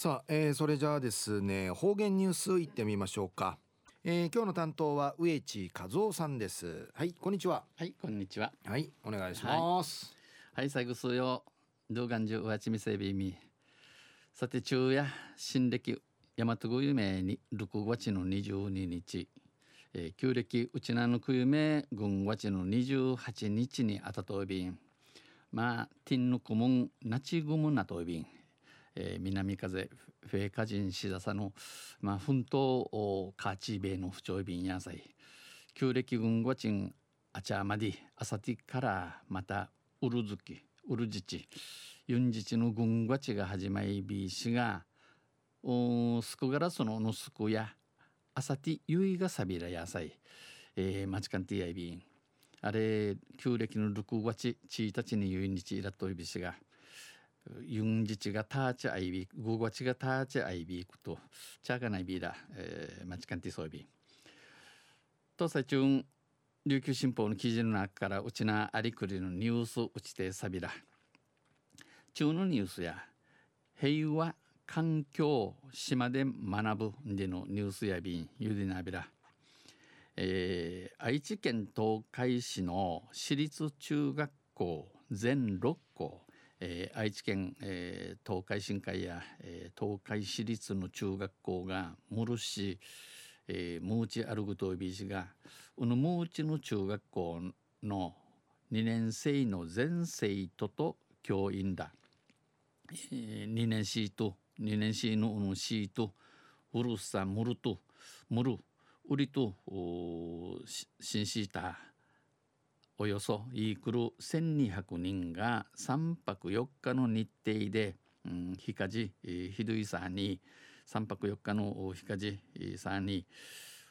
さあ、えー、それじゃあですね方言ニュースいってみましょうか、えー、今日の担当は植地和夫さんです。はいこんにちは。はいこんにちは。はいお願いします。はい、最後数よ動画中わちみせびみさて昼夜新暦大和語夢に6月の22日、えー、旧暦うちなのく夢軍月の28日にあたとびん。まあティンヌクムンナチグムナとびんえー、南風フェーカジンシダサの、まあ、奮闘カーチーベイの不調便野菜。旧暦軍ゴチンアチャーマディアサティからまたウルズキウルジチユンジチの軍ゴチが始まりビーシがおスクガラスのノスクやアサティユイがサビラ野菜えー、マチカンティアイビンあれ旧暦の6月1日にユイニチイラトイビシがユンジチがターチアイビーグゴチがターチアイビークとチャーガナイビーだ、えー、マチカンティソイビー。と最中琉球新報の記事の中からうちなありくりのニュースうちてさびら中のニュースや平和環境島で学ぶでのニュースやびんゆでなびらえー、愛知県東海市の私立中学校全6校。えー、愛知県、えー、東海新会や、えー、東海市立の中学校がムルシ、えー、ムーチアルグトービー氏がこのムーチの中学校の2年生の全生徒と教員だ、えー、2年生と2年生ののシートウルサムルトムルウリとシンシータおよそイークル1200人が3泊4日の日程で、うん、日かじひどいさに3泊4日の日かじさに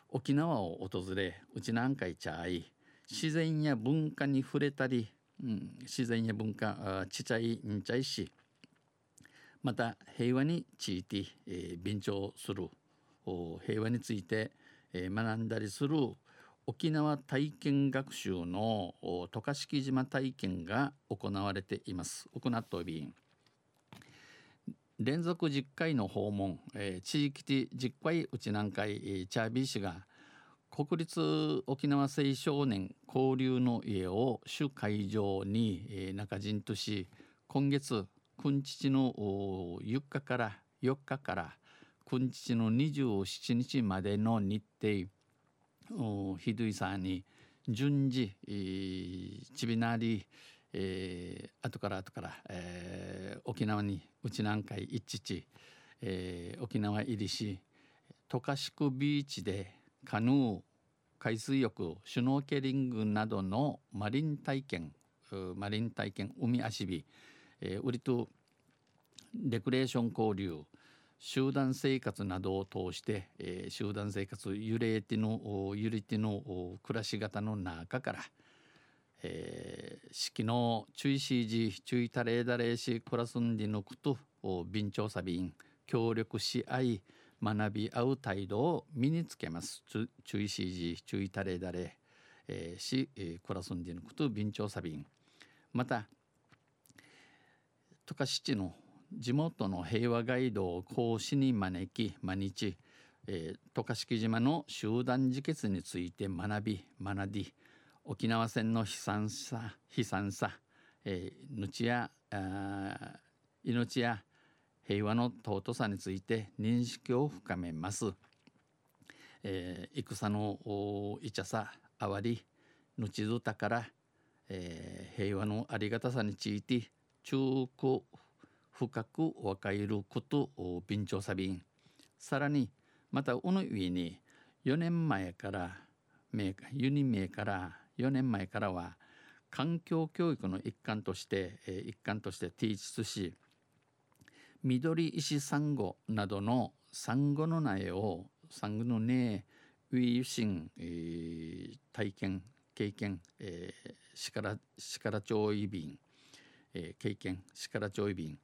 沖縄を訪れうちなんかいちゃい自然や文化に触れたり、うん、自然や文化ちちゃいんちゃいしまた平和について、えー、勉強する平和について、えー、学んだりする沖縄体験学習の渡嘉敷島体験が行われています。行っとび連続10回の訪問、えー、地域的10回うち何回、えー、チャービー氏が国立沖縄青少年交流の家を主会場に、えー、中陣とし今月君父の4日から4日から君父の27日までの日程ひどいさに順次、えー、ちびなり、えー、後から後から、えー、沖縄に内南海一地、えー、沖縄入りし渡嘉敷ビーチでカヌー海水浴シュノーケリングなどのマリン体験マリン体験海足び、えー、売りとレクレーション交流集団生活などを通して、えー、集団生活揺れての揺れての暮らし方の中から、えー、式の注意しじ注意たれだれし暮らすんでのくと便調さびん協力し合い学び合う態度を身につけます。注意しじ注意たれだれ、えー、し、えー、暮らすんでのくと便調さびんまた十勝地の地元の平和ガイドを講師に招き毎日、えー、渡嘉敷島の集団自決について学び学び沖縄戦の悲惨さ悲惨さ、えー、命や命や平和の尊さについて認識を深めます。えー、戦のいちゃさあわりぬちずたから、えー、平和のありがたさについて中古深く分かることを便調さびんさらにまたこの上に4年前からユニ名から4年前からは環境教育の一環として、え一環として提出し緑石サンゴなどのサンゴの苗をサンゴの苗ウィーシン、えー、体験経験、えー、シカラシカラチョウイビンえー、経験力町便。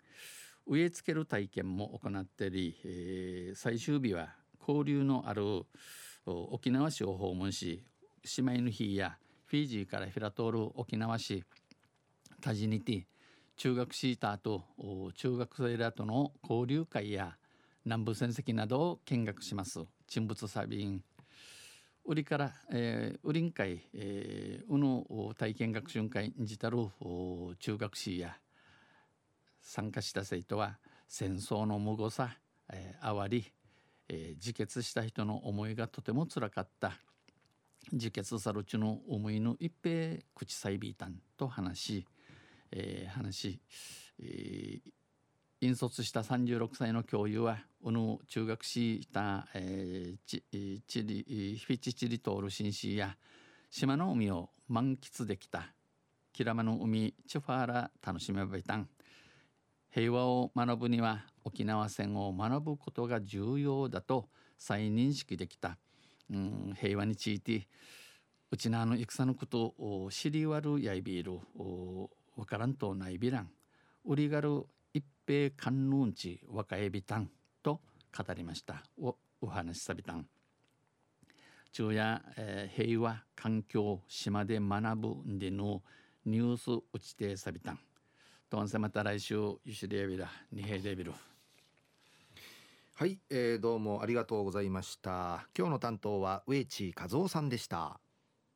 植え付ける体験も行っており、えー、最終日は交流のある沖縄市を訪問し姉妹の日やフィジーからフィラトール沖縄市タジニティ中学シーターと中学生らとの交流会や南部戦績などを見学します。沈没サビン売りから、えー、売りん会、えー、うの体験学習会にじたる中学生や参加した生徒は戦争の無誤さ、えー、哀り、えー、自決した人の思いがとてもつらかった。自決さるちの思いの一平口さいびいたんと話し、えー、話し、えー、引率した36歳の教諭はうぬ中学した、えー、ちちりひぴちちり通る紳士や島の海を満喫できた。キラマの海チュファーラ楽しめばいたん。平和を学ぶには沖縄戦を学ぶことが重要だと再認識できた、うん、平和についてうちなの戦のことを知りわるやいびるわからんとないびらん。売りがる平観音地若えびたんと語りました。をお話しさびたん。昼夜、えー、平和環境島で学ぶんでのニュース打ちてさびたん。とんせまた来週ゆしりえびらにへでびるはい、えー、どうもありがとうございました。今日の担当は植地和夫さんでした。